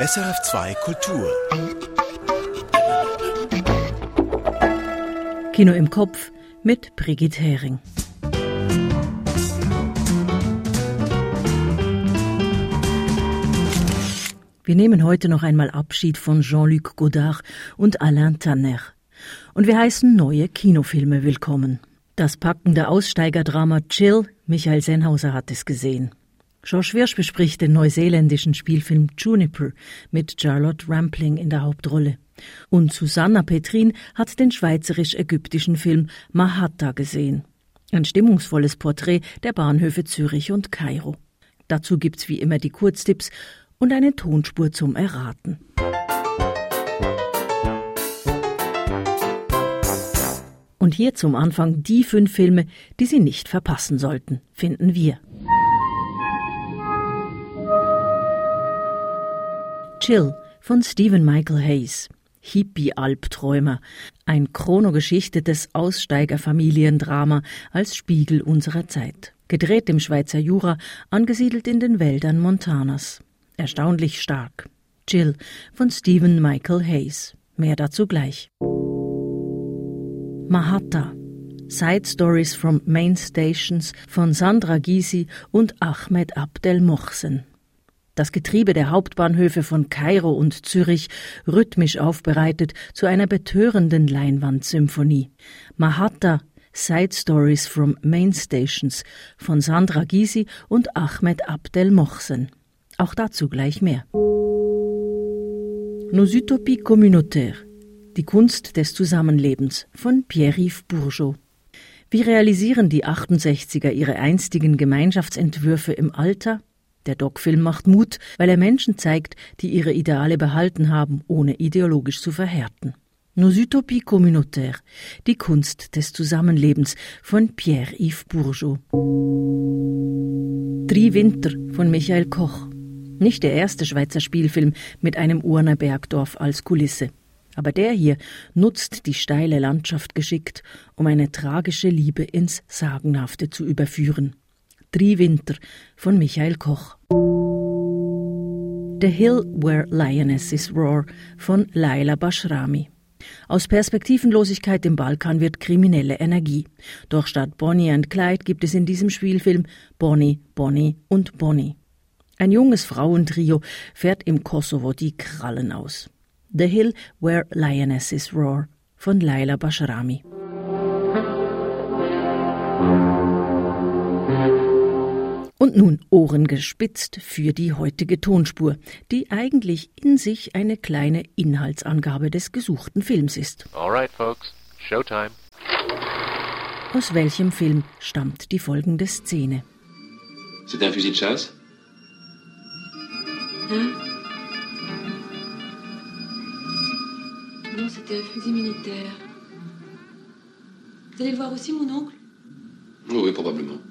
SRF2 Kultur. Kino im Kopf mit Brigitte Hering. Wir nehmen heute noch einmal Abschied von Jean-Luc Godard und Alain Tanner. Und wir heißen neue Kinofilme willkommen. Das packende Aussteigerdrama Chill, Michael Sennhauser hat es gesehen. George Wirsch bespricht den neuseeländischen Spielfilm Juniper mit Charlotte Rampling in der Hauptrolle. Und Susanna Petrin hat den schweizerisch-ägyptischen Film Mahatta gesehen. Ein stimmungsvolles Porträt der Bahnhöfe Zürich und Kairo. Dazu gibt's wie immer die Kurztipps und eine Tonspur zum Erraten. Und hier zum Anfang die fünf Filme, die Sie nicht verpassen sollten, finden wir. Chill von Stephen Michael Hayes. Hippie-Albträumer, ein chronogeschichtetes Aussteigerfamiliendrama als Spiegel unserer Zeit. Gedreht im Schweizer Jura, angesiedelt in den Wäldern Montanas. Erstaunlich stark. Chill von Stephen Michael Hayes. Mehr dazu gleich. Mahatta. Side Stories from Main Stations von Sandra Gysi und Ahmed Abdel Mohsen. Das Getriebe der Hauptbahnhöfe von Kairo und Zürich rhythmisch aufbereitet zu einer betörenden Leinwandsymphonie. Mahatta Side Stories from Main Stations von Sandra Gysi und Ahmed Abdel Mohsen. Auch dazu gleich mehr. Nos Utopies communautaires. Die Kunst des Zusammenlebens von Pierre-Yves Bourgeot. Wie realisieren die 68er ihre einstigen Gemeinschaftsentwürfe im Alter? Der Doc-Film macht Mut, weil er Menschen zeigt, die ihre Ideale behalten haben, ohne ideologisch zu verhärten. Nos Utopies communautaires, die Kunst des Zusammenlebens von Pierre-Yves Bourgeot. Drei Winter von Michael Koch. Nicht der erste Schweizer Spielfilm mit einem Urner Bergdorf als Kulisse. Aber der hier nutzt die steile Landschaft geschickt, um eine tragische Liebe ins Sagenhafte zu überführen. Drei Winter von Michael Koch. The Hill Where Lionesses Roar von Laila Bashrami. Aus Perspektivenlosigkeit im Balkan wird kriminelle Energie. Doch statt Bonnie und Clyde gibt es in diesem Spielfilm Bonnie, Bonnie und Bonnie. Ein junges Frauentrio fährt im Kosovo die Krallen aus. The Hill Where Lionesses Roar von Laila Bashrami. Und nun Ohren gespitzt für die heutige Tonspur, die eigentlich in sich eine kleine Inhaltsangabe des gesuchten Films ist. Alright, folks, Showtime. Aus welchem Film stammt die folgende Szene? C'est un fusil de chasse Hein Non, c'était un fusil militaire. Vous allez le voir aussi, mon oncle Oui, oui, probablement.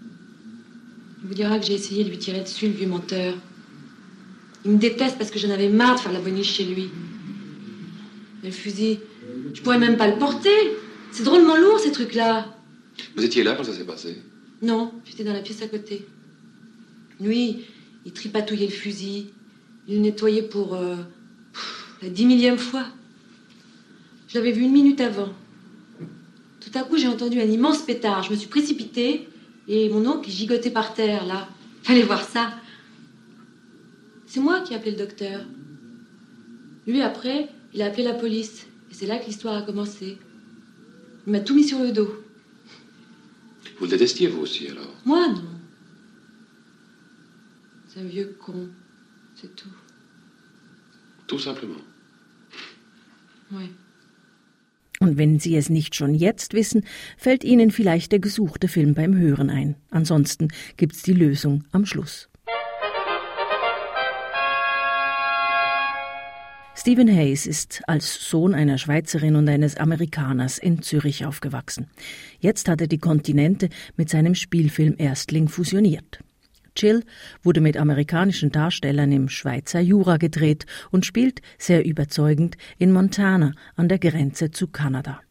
Il vous dira que j'ai essayé de lui tirer dessus, le vieux menteur. Il me déteste parce que j'en avais marre de faire la boniche chez lui. Mais le fusil, je pourrais même pas le porter. C'est drôlement lourd, ces trucs-là. Vous étiez là quand ça s'est passé? Non, j'étais dans la pièce à côté. Lui, il tripatouillait le fusil. Il le nettoyait pour euh, la dix millième fois. Je l'avais vu une minute avant. Tout à coup, j'ai entendu un immense pétard. Je me suis précipitée et mon oncle gigotait par terre, là. Fallait voir ça. C'est moi qui ai appelé le docteur. Lui, après, il a appelé la police. Et c'est là que l'histoire a commencé. Il m'a tout mis sur le dos. Vous le détestiez, vous aussi, alors Moi, non. C'est un vieux con. C'est tout. Tout simplement. Oui. Und wenn Sie es nicht schon jetzt wissen, fällt Ihnen vielleicht der gesuchte Film beim Hören ein. Ansonsten gibt's die Lösung am Schluss. Stephen Hayes ist als Sohn einer Schweizerin und eines Amerikaners in Zürich aufgewachsen. Jetzt hat er die Kontinente mit seinem Spielfilm Erstling fusioniert. Chill wurde mit amerikanischen Darstellern im Schweizer Jura gedreht und spielt sehr überzeugend in Montana an der Grenze zu Kanada.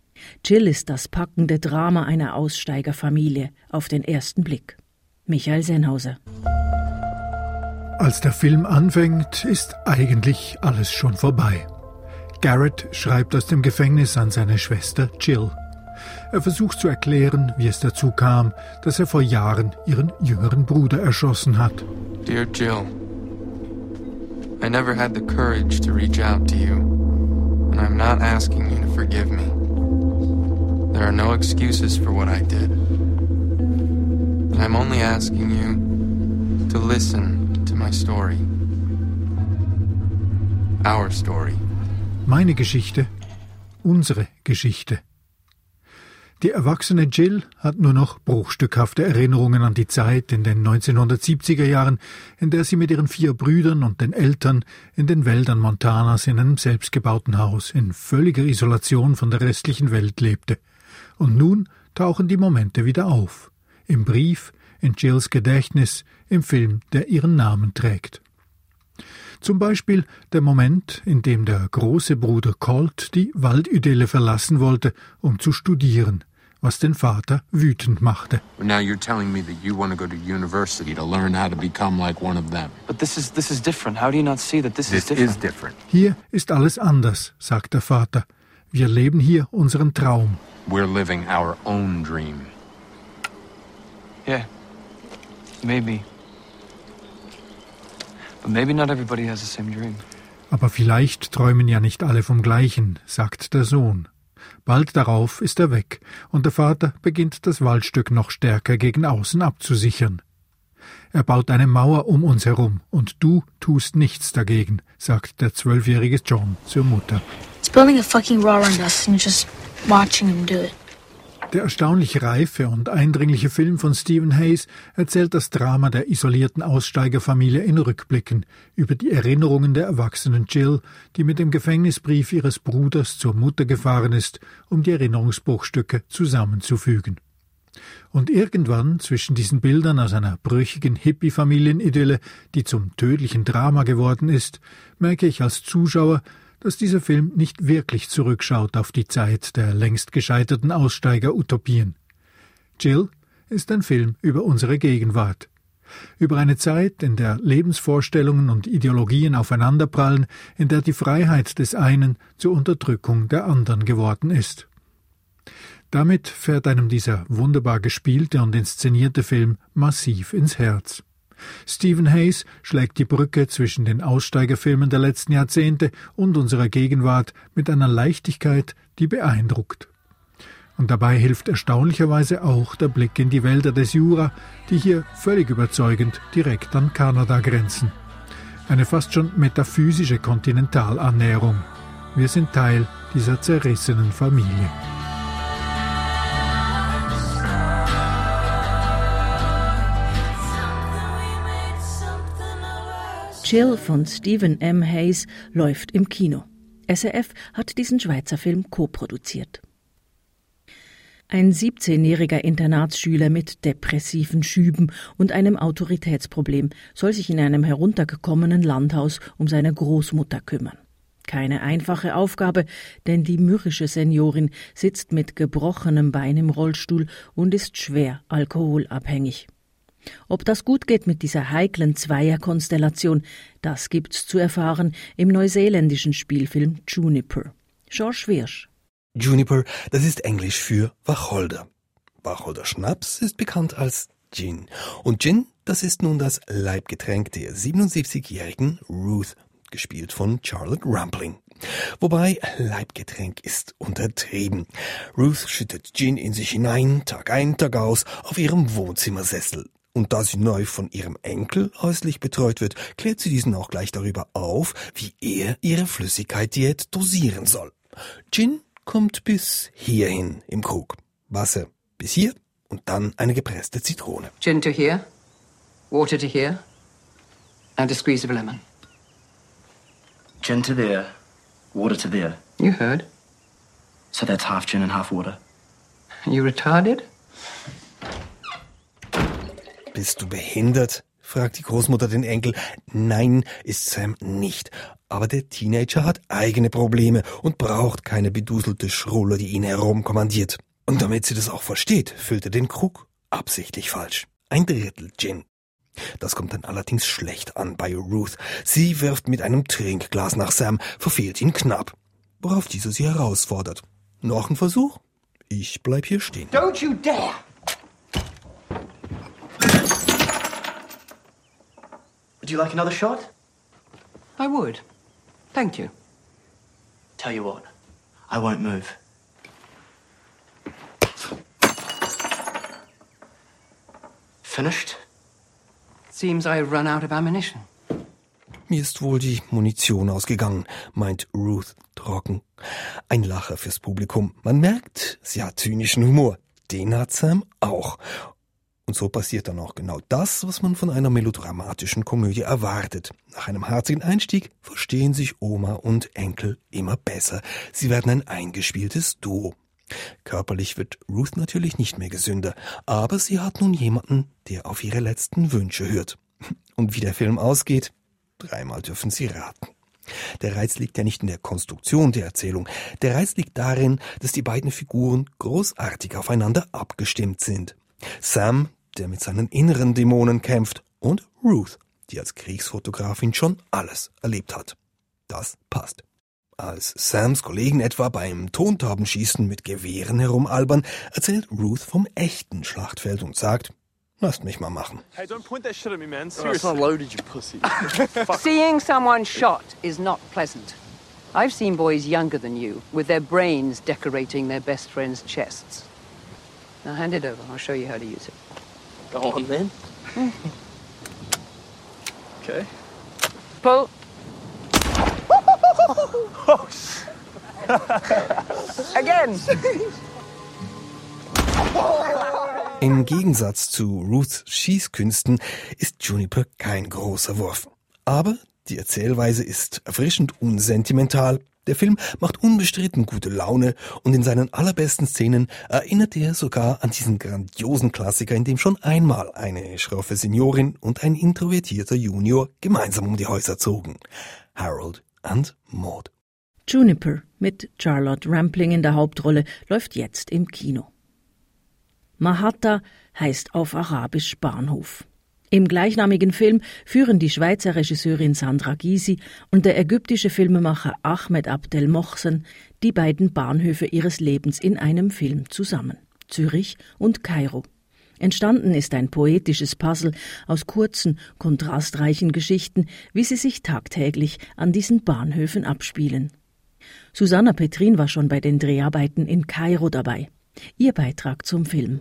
Chill ist das packende Drama einer Aussteigerfamilie auf den ersten Blick. Michael Sennhauser. Als der Film anfängt, ist eigentlich alles schon vorbei. Garrett schreibt aus dem Gefängnis an seine Schwester Jill. Er versucht zu erklären, wie es dazu kam, dass er vor Jahren ihren jüngeren Bruder erschossen hat. Dear Jill, I never had the courage to reach out to you, and I'm not asking you to forgive me. There are no excuses for what I did. I'm only asking you to listen to my story. Our story. Meine Geschichte, unsere Geschichte. Die erwachsene Jill hat nur noch bruchstückhafte Erinnerungen an die Zeit in den 1970er Jahren, in der sie mit ihren vier Brüdern und den Eltern in den Wäldern Montanas in einem selbstgebauten Haus in völliger Isolation von der restlichen Welt lebte. Und nun tauchen die Momente wieder auf. Im Brief, in Jills Gedächtnis, im Film, der ihren Namen trägt. Zum Beispiel der Moment, in dem der große Bruder Colt die Waldidylle verlassen wollte, um zu studieren, was den Vater wütend machte. Now you're telling me that you want to go to university to learn how to become like one of them. But this is this is different. How do you not see that this, This is different? is different. Hier ist alles anders, sagt der Vater. Wir leben hier unseren Traum. We're living our own dream. Yeah. Maybe. But maybe not everybody has the same dream. Aber vielleicht träumen ja nicht alle vom gleichen, sagt der Sohn. Bald darauf ist er weg, und der Vater beginnt das Waldstück noch stärker gegen außen abzusichern. Er baut eine Mauer um uns herum, und du tust nichts dagegen, sagt der zwölfjährige John zur Mutter. It's building a fucking wall and just watching him do it. Der erstaunlich reife und eindringliche Film von Stephen Hayes erzählt das Drama der isolierten Aussteigerfamilie in Rückblicken über die Erinnerungen der erwachsenen Jill, die mit dem Gefängnisbrief ihres Bruders zur Mutter gefahren ist, um die Erinnerungsbruchstücke zusammenzufügen. Und irgendwann zwischen diesen Bildern aus einer brüchigen Hippie-Familienidylle, die zum tödlichen Drama geworden ist, merke ich als Zuschauer, dass dieser Film nicht wirklich zurückschaut auf die Zeit der längst gescheiterten Aussteiger-Utopien. Jill ist ein Film über unsere Gegenwart. Über eine Zeit, in der Lebensvorstellungen und Ideologien aufeinanderprallen, in der die Freiheit des einen zur Unterdrückung der anderen geworden ist. Damit fährt einem dieser wunderbar gespielte und inszenierte Film massiv ins Herz. Stephen Hayes schlägt die Brücke zwischen den Aussteigerfilmen der letzten Jahrzehnte und unserer Gegenwart mit einer Leichtigkeit, die beeindruckt. Und dabei hilft erstaunlicherweise auch der Blick in die Wälder des Jura, die hier völlig überzeugend direkt an Kanada grenzen. Eine fast schon metaphysische Kontinentalannäherung. Wir sind Teil dieser zerrissenen Familie. Chill von Stephen M. Hayes läuft im Kino. SRF hat diesen Schweizer Film co-produziert. Ein 17-jähriger Internatsschüler mit depressiven Schüben und einem Autoritätsproblem soll sich in einem heruntergekommenen Landhaus um seine Großmutter kümmern. Keine einfache Aufgabe, denn die mürrische Seniorin sitzt mit gebrochenem Bein im Rollstuhl und ist schwer alkoholabhängig. Ob das gut geht mit dieser heiklen Zweierkonstellation, das gibt's zu erfahren im neuseeländischen Spielfilm Juniper. George Wirsch. Juniper, das ist Englisch für Wacholder. Wacholder Schnaps ist bekannt als Gin. Und Gin, das ist nun das Leibgetränk der 77-jährigen Ruth, gespielt von Charlotte Rampling. Wobei Leibgetränk ist untertrieben. Ruth schüttet Gin in sich hinein, Tag ein, Tag aus, auf ihrem Wohnzimmersessel. Und da sie neu von ihrem Enkel häuslich betreut wird, klärt sie diesen auch gleich darüber auf, wie er ihre Flüssigkeitsdiät dosieren soll. Gin kommt bis hierhin im Krug. Wasser bis hier und dann eine gepresste Zitrone. Gin to here, water to here, and a squeeze of lemon. Gin to there, water to there. You heard. So that's half gin and half water. You retarded? Bist du behindert? fragt die Großmutter den Enkel. Nein, ist Sam nicht. Aber der Teenager hat eigene Probleme und braucht keine beduselte Schrulle, die ihn herumkommandiert. Und damit sie das auch versteht, füllt er den Krug absichtlich falsch. Ein Drittel Gin. Das kommt dann allerdings schlecht an bei Ruth. Sie wirft mit einem Trinkglas nach Sam, verfehlt ihn knapp, worauf dieser sie herausfordert. Noch ein Versuch? Ich bleib hier stehen. Don't you dare! Would you like another shot? I would. Thank you. Tell you what, I won't move. Finished? Seems I run out of ammunition. Mir ist wohl die Munition ausgegangen, meint Ruth trocken. Ein Lacher fürs Publikum. Man merkt, sie hat zynischen Humor. Den hat Sam auch. Und so passiert dann auch genau das, was man von einer melodramatischen Komödie erwartet. Nach einem herzigen Einstieg verstehen sich Oma und Enkel immer besser. Sie werden ein eingespieltes Duo. Körperlich wird Ruth natürlich nicht mehr gesünder, aber sie hat nun jemanden, der auf ihre letzten Wünsche hört. Und wie der Film ausgeht, dreimal dürfen Sie raten. Der Reiz liegt ja nicht in der Konstruktion der Erzählung. Der Reiz liegt darin, dass die beiden Figuren großartig aufeinander abgestimmt sind. Sam, der mit seinen inneren Dämonen kämpft, und Ruth, die als Kriegsfotografin schon alles erlebt hat. Das passt. Als Sams Kollegen etwa beim Tontaubenschießen mit Gewehren herumalbern, erzählt Ruth vom echten Schlachtfeld und sagt, lasst mich mal machen. Hey, don't point that shit at me, man. Oh, Seriously. not loaded, you pussy. Seeing someone shot is not pleasant. I've seen boys younger than you with their brains decorating their best friends' chests. Now hand it over. I'll show you how to use it. Go on, then. Okay. Pull. Again. Im Gegensatz zu Ruths Schießkünsten ist Juniper kein großer Wurf. Aber die Erzählweise ist erfrischend unsentimental. Der Film macht unbestritten gute Laune und in seinen allerbesten Szenen erinnert er sogar an diesen grandiosen Klassiker, in dem schon einmal eine schroffe Seniorin und ein introvertierter Junior gemeinsam um die Häuser zogen. Harold and Maud. Juniper mit Charlotte Rampling in der Hauptrolle läuft jetzt im Kino. Mahatta heißt auf Arabisch Bahnhof. Im gleichnamigen Film führen die Schweizer Regisseurin Sandra Gysi und der ägyptische Filmemacher Ahmed Abdel Mohsen die beiden Bahnhöfe ihres Lebens in einem Film zusammen. Zürich und Kairo. Entstanden ist ein poetisches Puzzle aus kurzen, kontrastreichen Geschichten, wie sie sich tagtäglich an diesen Bahnhöfen abspielen. Susanna Petrin war schon bei den Dreharbeiten in Kairo dabei. Ihr Beitrag zum Film.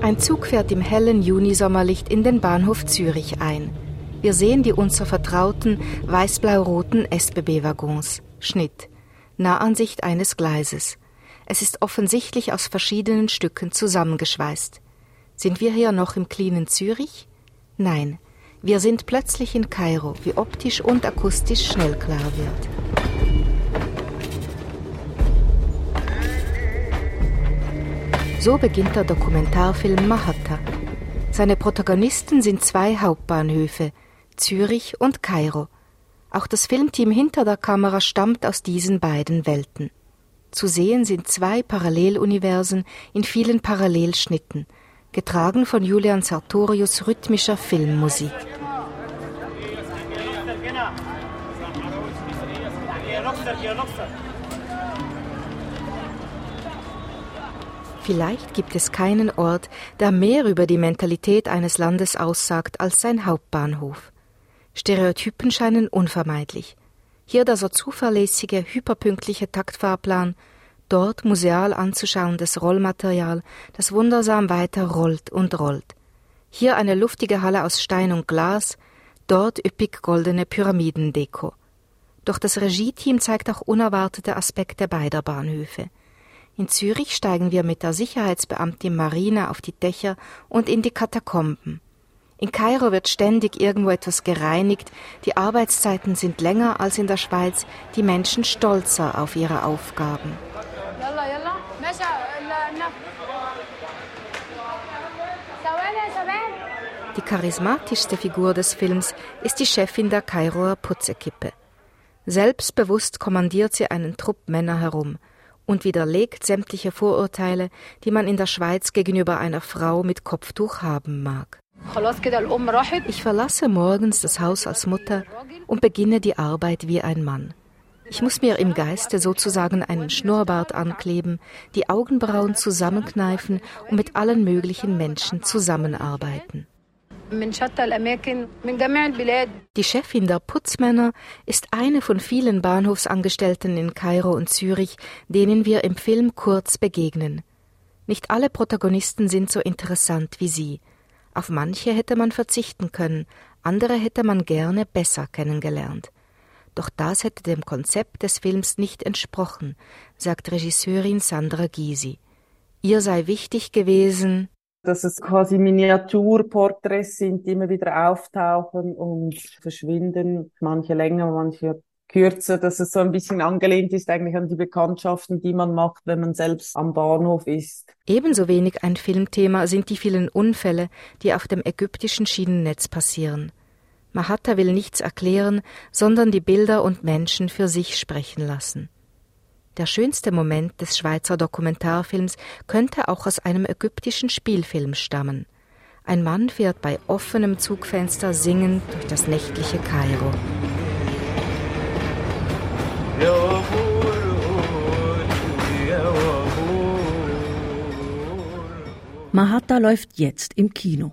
Ein Zug fährt im hellen Junisommerlicht in den Bahnhof Zürich ein. Wir sehen die uns so vertrauten weiß-blau-roten SBB-Waggons. Schnitt. Nahansicht eines Gleises. Es ist offensichtlich aus verschiedenen Stücken zusammengeschweißt. Sind wir hier noch im cleanen Zürich? Nein, wir sind plötzlich in Kairo, wie optisch und akustisch schnell klar wird. So beginnt der Dokumentarfilm Mahatta. Seine Protagonisten sind zwei Hauptbahnhöfe, Zürich und Kairo. Auch das Filmteam hinter der Kamera stammt aus diesen beiden Welten. Zu sehen sind zwei Paralleluniversen in vielen Parallelschnitten, getragen von Julian Sartorius rhythmischer Filmmusik. Vielleicht gibt es keinen Ort, der mehr über die Mentalität eines Landes aussagt als sein Hauptbahnhof. Stereotypen scheinen unvermeidlich. Hier der so zuverlässige, hyperpünktliche Taktfahrplan, dort museal anzuschauendes Rollmaterial, das wundersam weiter rollt und rollt. Hier eine luftige Halle aus Stein und Glas, dort üppig goldene Pyramidendeko. Doch das Regieteam zeigt auch unerwartete Aspekte beider Bahnhöfe. In Zürich steigen wir mit der Sicherheitsbeamtin Marina auf die Dächer und in die Katakomben. In Kairo wird ständig irgendwo etwas gereinigt, die Arbeitszeiten sind länger als in der Schweiz, die Menschen stolzer auf ihre Aufgaben. Die charismatischste Figur des Films ist die Chefin der Kairoer Putzekippe. Selbstbewusst kommandiert sie einen Trupp Männer herum, und widerlegt sämtliche Vorurteile, die man in der Schweiz gegenüber einer Frau mit Kopftuch haben mag. Ich verlasse morgens das Haus als Mutter und beginne die Arbeit wie ein Mann. Ich muss mir im Geiste sozusagen einen Schnurrbart ankleben, die Augenbrauen zusammenkneifen und mit allen möglichen Menschen zusammenarbeiten. Die Chefin der Putzmänner ist eine von vielen Bahnhofsangestellten in Kairo und Zürich, denen wir im Film kurz begegnen. Nicht alle Protagonisten sind so interessant wie sie. Auf manche hätte man verzichten können, andere hätte man gerne besser kennengelernt. Doch das hätte dem Konzept des Films nicht entsprochen, sagt Regisseurin Sandra Gysi. Ihr sei wichtig gewesen, dass es quasi Miniaturporträts sind, die immer wieder auftauchen und verschwinden, manche länger, manche kürzer, dass es so ein bisschen angelehnt ist eigentlich an die Bekanntschaften, die man macht, wenn man selbst am Bahnhof ist. Ebenso wenig ein Filmthema sind die vielen Unfälle, die auf dem ägyptischen Schienennetz passieren. Mahatta will nichts erklären, sondern die Bilder und Menschen für sich sprechen lassen. Der schönste Moment des Schweizer Dokumentarfilms könnte auch aus einem ägyptischen Spielfilm stammen. Ein Mann fährt bei offenem Zugfenster singend durch das nächtliche Kairo. Mahatta läuft jetzt im Kino.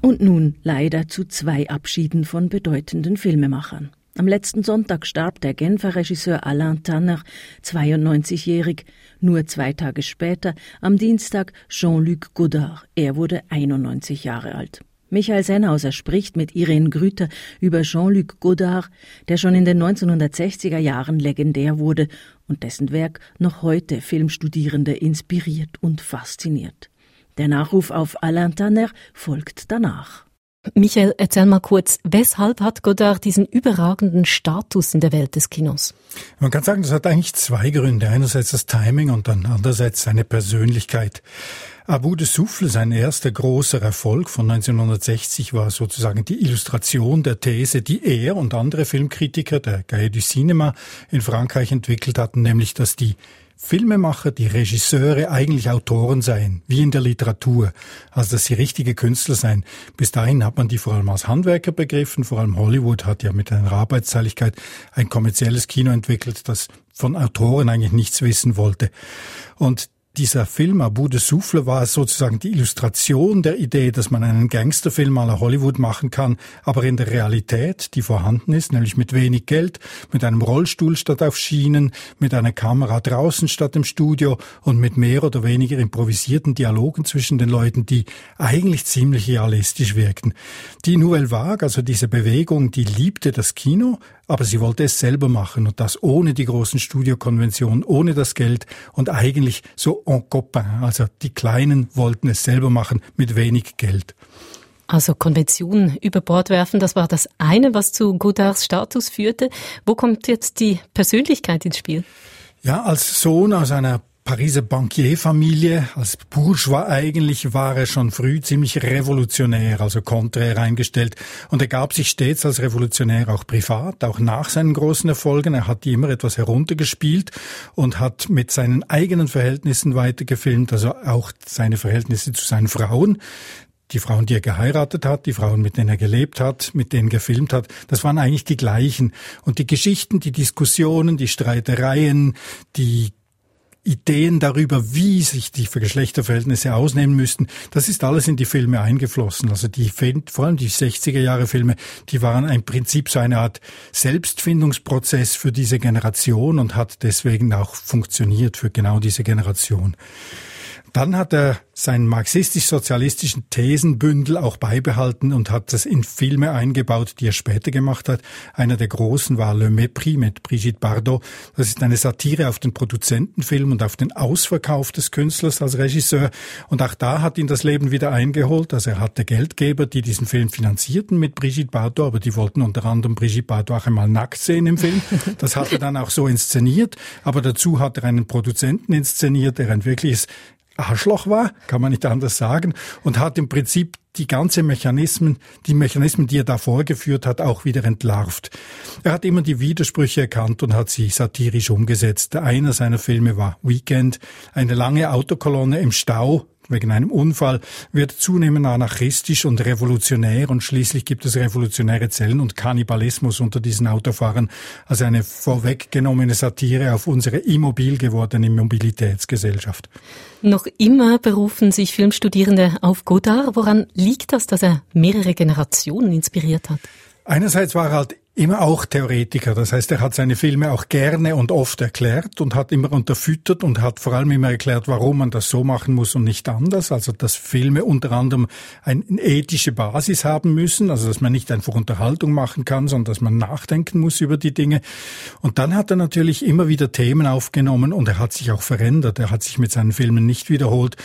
Und nun leider zu zwei Abschieden von bedeutenden Filmemachern. Am letzten Sonntag starb der Genfer Regisseur Alain Tanner, 92-jährig. Nur zwei Tage später, am Dienstag, Jean-Luc Godard. Er wurde 91 Jahre alt. Michael Sennhauser spricht mit Irene Grüter über Jean-Luc Godard, der schon in den 1960er Jahren legendär wurde und dessen Werk noch heute Filmstudierende inspiriert und fasziniert. Der Nachruf auf Alain Tanner folgt danach. Michael, erzähl mal kurz, weshalb hat Godard diesen überragenden Status in der Welt des Kinos? Man kann sagen, das hat eigentlich zwei Gründe. Einerseits das Timing und dann andererseits seine Persönlichkeit. Abu de Souffle, sein erster großer Erfolg von 1960, war sozusagen die Illustration der These, die er und andere Filmkritiker der Gaie du Cinema in Frankreich entwickelt hatten, nämlich, dass die Filmemacher, die Regisseure eigentlich Autoren seien, wie in der Literatur, also dass sie richtige Künstler seien. Bis dahin hat man die vor allem als Handwerker begriffen, vor allem Hollywood hat ja mit einer Arbeitszeiligkeit ein kommerzielles Kino entwickelt, das von Autoren eigentlich nichts wissen wollte. Und dieser Film Abu de Souffle war sozusagen die Illustration der Idee, dass man einen Gangsterfilm aller Hollywood machen kann, aber in der Realität, die vorhanden ist, nämlich mit wenig Geld, mit einem Rollstuhl statt auf Schienen, mit einer Kamera draußen statt im Studio und mit mehr oder weniger improvisierten Dialogen zwischen den Leuten, die eigentlich ziemlich realistisch wirkten. Die Nouvelle Vague, also diese Bewegung, die liebte das Kino, aber sie wollte es selber machen und das ohne die großen Studiokonventionen, ohne das Geld und eigentlich so en copain. Also die Kleinen wollten es selber machen mit wenig Geld. Also Konventionen über Bord werfen, das war das eine, was zu Godards Status führte. Wo kommt jetzt die Persönlichkeit ins Spiel? Ja, als Sohn aus einer Pariser Bankierfamilie. Als Bourgeois eigentlich war er schon früh ziemlich revolutionär, also konträr eingestellt. Und er gab sich stets als Revolutionär auch privat, auch nach seinen großen Erfolgen. Er hat die immer etwas heruntergespielt und hat mit seinen eigenen Verhältnissen weitergefilmt, also auch seine Verhältnisse zu seinen Frauen die Frauen, die er geheiratet hat, die Frauen, mit denen er gelebt hat, mit denen gefilmt hat, das waren eigentlich die gleichen. Und die Geschichten, die Diskussionen, die Streitereien, die Ideen darüber, wie sich die Geschlechterverhältnisse ausnehmen müssten, das ist alles in die Filme eingeflossen. Also die, vor allem die 60er Jahre Filme, die waren im Prinzip so eine Art Selbstfindungsprozess für diese Generation und hat deswegen auch funktioniert für genau diese Generation. Dann hat er seinen marxistisch-sozialistischen Thesenbündel auch beibehalten und hat das in Filme eingebaut, die er später gemacht hat. Einer der großen war Le Mépris mit Brigitte Bardot. Das ist eine Satire auf den Produzentenfilm und auf den Ausverkauf des Künstlers als Regisseur. Und auch da hat ihn das Leben wieder eingeholt. Also er hatte Geldgeber, die diesen Film finanzierten mit Brigitte Bardot, aber die wollten unter anderem Brigitte Bardot auch einmal nackt sehen im Film. Das hat er dann auch so inszeniert. Aber dazu hat er einen Produzenten inszeniert, der ein wirkliches Arschloch war, kann man nicht anders sagen, und hat im Prinzip die ganze Mechanismen, die Mechanismen, die er da vorgeführt hat, auch wieder entlarvt. Er hat immer die Widersprüche erkannt und hat sie satirisch umgesetzt. Einer seiner Filme war Weekend, eine lange Autokolonne im Stau, wegen einem Unfall, wird zunehmend anarchistisch und revolutionär und schließlich gibt es revolutionäre Zellen und Kannibalismus unter diesen Autofahrern, also eine vorweggenommene Satire auf unsere immobil gewordene Mobilitätsgesellschaft. Noch immer berufen sich Filmstudierende auf Godard. Woran liegt das, dass er mehrere Generationen inspiriert hat? Einerseits war er halt immer auch Theoretiker. Das heißt, er hat seine Filme auch gerne und oft erklärt und hat immer unterfüttert und hat vor allem immer erklärt, warum man das so machen muss und nicht anders. Also, dass Filme unter anderem eine ethische Basis haben müssen, also dass man nicht einfach Unterhaltung machen kann, sondern dass man nachdenken muss über die Dinge. Und dann hat er natürlich immer wieder Themen aufgenommen und er hat sich auch verändert. Er hat sich mit seinen Filmen nicht wiederholt.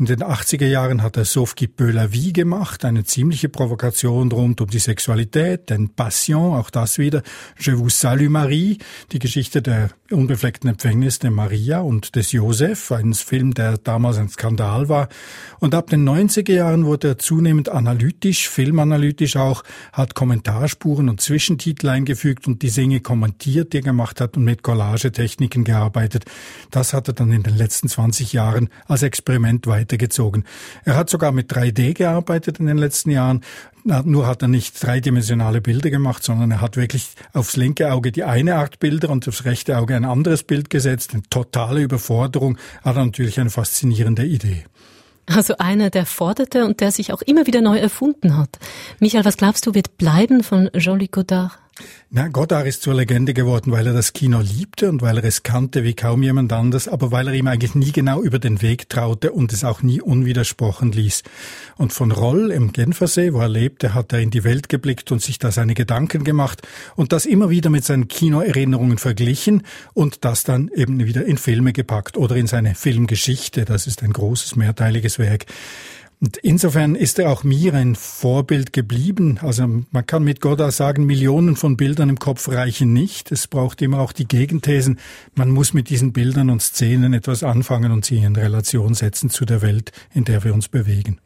In den 80er Jahren hat er Sofki Böla-Vie gemacht, eine ziemliche Provokation rund um die Sexualität, den Passion, auch das wieder. Je vous salue Marie, die Geschichte der unbefleckten Empfängnis der Maria und des Josef, ein Film, der damals ein Skandal war. Und ab den 90er Jahren wurde er zunehmend analytisch, filmanalytisch auch, hat Kommentarspuren und Zwischentitel eingefügt und die Dinge kommentiert, die er gemacht hat und mit Collagetechniken gearbeitet. Das hat er dann in den letzten 20 Jahren als Experiment weitergezogen. Er hat sogar mit 3D gearbeitet in den letzten Jahren. Nur hat er nicht dreidimensionale Bilder gemacht, sondern er hat wirklich aufs linke Auge die eine Art Bilder und aufs rechte Auge ein anderes Bild gesetzt. Eine totale Überforderung, aber natürlich eine faszinierende Idee. Also einer, der forderte und der sich auch immer wieder neu erfunden hat. Michael, was glaubst du, wird bleiben von Jean-Luc Godard? Na, Godard ist zur Legende geworden, weil er das Kino liebte und weil er es kannte wie kaum jemand anders, aber weil er ihm eigentlich nie genau über den Weg traute und es auch nie unwidersprochen ließ. Und von Roll im Genfersee, wo er lebte, hat er in die Welt geblickt und sich da seine Gedanken gemacht und das immer wieder mit seinen Kinoerinnerungen verglichen und das dann eben wieder in Filme gepackt oder in seine Filmgeschichte. Das ist ein großes, mehrteiliges Werk. Und insofern ist er auch mir ein Vorbild geblieben. Also man kann mit Godard sagen, Millionen von Bildern im Kopf reichen nicht. Es braucht immer auch die Gegenthesen. Man muss mit diesen Bildern und Szenen etwas anfangen und sie in Relation setzen zu der Welt, in der wir uns bewegen.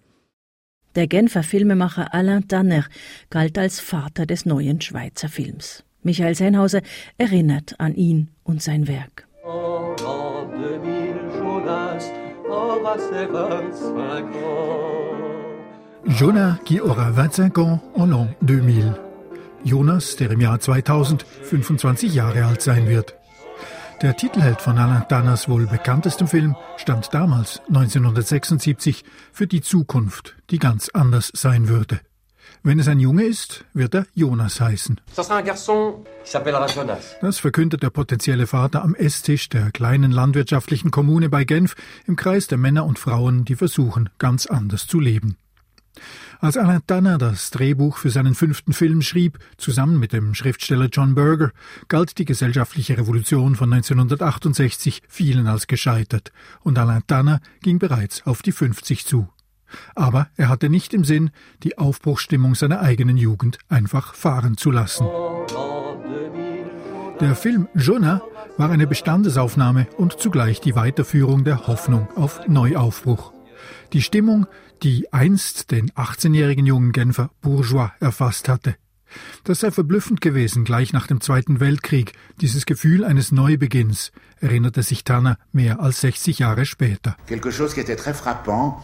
Der Genfer Filmemacher Alain Tanner galt als Vater des neuen Schweizer Films. Michael Seinhauser erinnert an ihn und sein Werk. Oh, Jonah qui aura 25 ans en l'an 2000. Jonas, der im Jahr 2000 25 Jahre alt sein wird. Der Titelheld von Alain Danas wohl bekanntestem Film stand damals, 1976, für die Zukunft, die ganz anders sein würde. Wenn es ein Junge ist, wird er Jonas heißen. Das verkündet der potenzielle Vater am Esstisch der kleinen landwirtschaftlichen Kommune bei Genf im Kreis der Männer und Frauen, die versuchen, ganz anders zu leben. Als Alain Tanner das Drehbuch für seinen fünften Film schrieb, zusammen mit dem Schriftsteller John Berger, galt die gesellschaftliche Revolution von 1968 vielen als gescheitert, und Alain Tanner ging bereits auf die 50 zu. Aber er hatte nicht im Sinn, die Aufbruchsstimmung seiner eigenen Jugend einfach fahren zu lassen. Der Film Jonah war eine Bestandesaufnahme und zugleich die Weiterführung der Hoffnung auf Neuaufbruch. Die Stimmung, die einst den 18-jährigen jungen Genfer Bourgeois erfasst hatte. Das sei verblüffend gewesen, gleich nach dem Zweiten Weltkrieg, dieses Gefühl eines Neubeginns, erinnerte sich Tanner mehr als 60 Jahre später. Quelque chose qui était très frappant,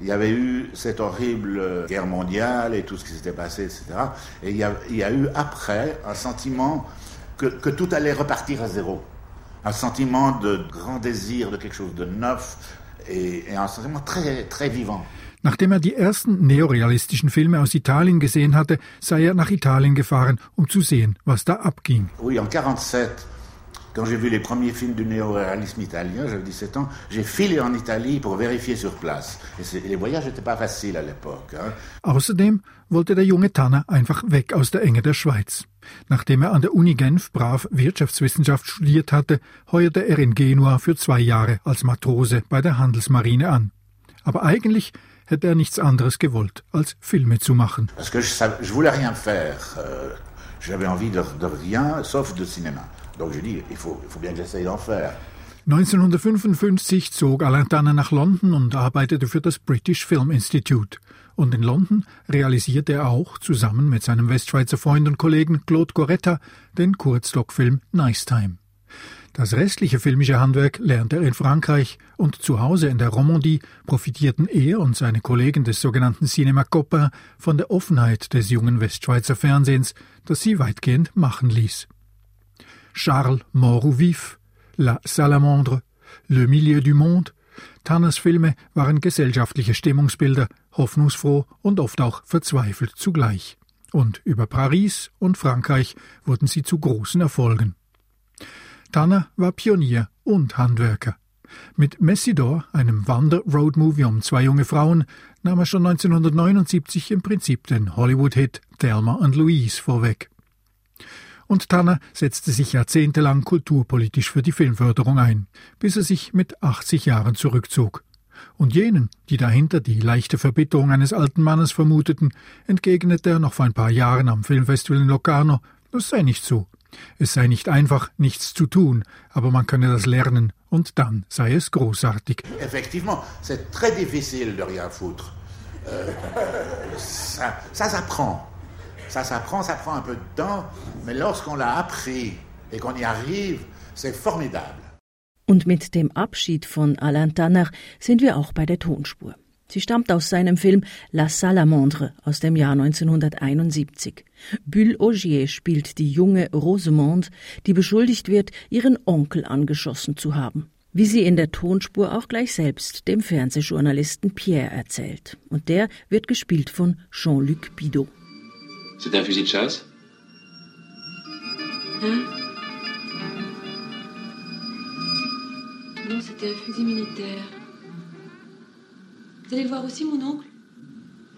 il y avait eu cette horrible guerre mondiale et tout ce qui s'était passé, etc. Et il y, a, il y, a, eu après un sentiment que, que, tout allait repartir à zéro. Un sentiment de grand désir de quelque chose de neuf et, et un sentiment très, très vivant. Nachdem er die ersten neorealistischen Filme aus Italien gesehen hatte, sei er nach Italien gefahren, um zu sehen, was da abging. Oui, en 47, Quand j'ai vu les premiers films du néo-réalisme italien, j'avais 17 ans, j'ai filé en Italie pour vérifier sur place. Et les voyages n'étaient pas faciles à l'époque. Hein. Außerdem wollte der junge Tanner einfach weg aus der Enge der Schweiz. Nachdem er an der Uni Genf brav Wirtschaftswissenschaft studiert hatte, heuerte er in Genua für zwei Jahre als Matrose bei der Handelsmarine an. Aber eigentlich hätte er nichts anderes gewollt, als Filme zu machen. Parce que je, je voulais rien faire. Euh, J'avais envie de, de rien, sauf de cinéma. Donc je dis, il faut, il faut bien que j'essaye d'en faire. 1955 zog Alain Tanner nach London und arbeitete für das British Film Institute. Und in London realisierte er auch, zusammen mit seinem Westschweizer Freund und Kollegen Claude Goretta, den Kurzdoc-Film Nice Time. Das restliche filmische Handwerk lernte er in Frankreich und zu Hause in der Romandie profitierten er und seine Kollegen des sogenannten Cinema Copain von der Offenheit des jungen Westschweizer Fernsehens, das sie weitgehend machen ließ. Charles Mort ou Vif, La Salamandre, Le Milieu du Monde, Tanners Filme waren gesellschaftliche Stimmungsbilder, hoffnungsfroh und oft auch verzweifelt zugleich. Und über Paris und Frankreich wurden sie zu großen Erfolgen. Tanner war Pionier und Handwerker. Mit Messidor, einem Wander-Road-Movie um zwei junge Frauen, nahm er schon 1979 im Prinzip den Hollywood-Hit Thelma und Louise vorweg. Und Tanner setzte sich jahrzehntelang kulturpolitisch für die Filmförderung ein, bis er sich mit 80 Jahren zurückzog. Und jenen, die dahinter die leichte Verbitterung eines alten Mannes vermuteten, entgegnete er noch vor ein paar Jahren am Filmfestival in Locarno, das sei nicht so. Es sei nicht einfach, nichts zu tun, aber man könne das lernen und dann sei es großartig. Effectivement, c'est très difficile de rien foutre. Euh, ça, ça s'apprend. Ça s'apprend, ça prend un peu de temps, mais lorsqu'on l'a appris et qu'on y arrive, c'est formidable. Und mit dem Abschied von Alain Tanner sind wir auch bei der Tonspur. Sie stammt aus seinem Film La Salamandre aus dem Jahr 1971. Bulle Augier spielt die junge Rosemonde, die beschuldigt wird, ihren Onkel angeschossen zu haben. Wie sie in der Tonspur auch gleich selbst dem Fernsehjournalisten Pierre erzählt. Und der wird gespielt von Jean-Luc Bidot. C'est un fusil de chasse Hein Non, c'était un fusil militaire. Vous allez le voir aussi, mon oncle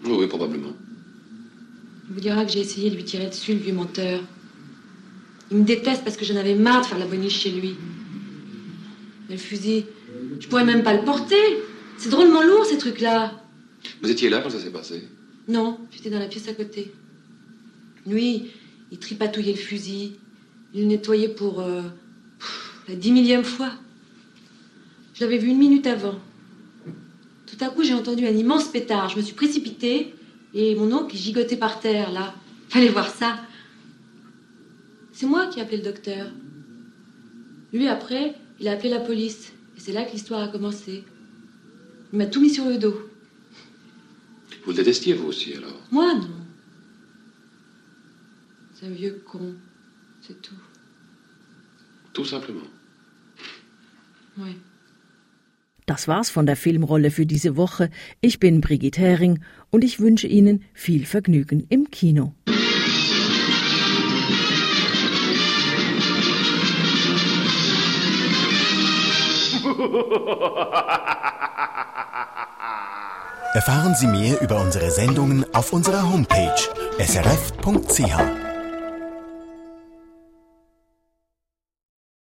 Oui, oui, probablement. Il vous dira que j'ai essayé de lui tirer dessus, le vieux menteur. Il me déteste parce que j'en avais marre de faire la boniche chez lui. Mais le fusil, je pourrais même pas le porter. C'est drôlement lourd, ces trucs-là. Vous étiez là quand ça s'est passé? Non, j'étais dans la pièce à côté. Lui, il tripatouillait le fusil. Il le nettoyait pour euh, la dix millième fois. Je l'avais vu une minute avant. Tout à coup, j'ai entendu un immense pétard. Je me suis précipitée et mon oncle gigotait par terre, là. Fallait voir ça. C'est moi qui ai appelé le docteur. Lui, après, il a appelé la police. Et c'est là que l'histoire a commencé. Il m'a tout mis sur le dos. Vous le détestiez, vous aussi, alors? Moi, non. C'est un vieux con. C'est tout. Tout simplement. Oui. Das war's von der Filmrolle für diese Woche. Ich bin Brigitte Hering und ich wünsche Ihnen viel Vergnügen im Kino. Erfahren Sie mehr über unsere Sendungen auf unserer Homepage srf.ch.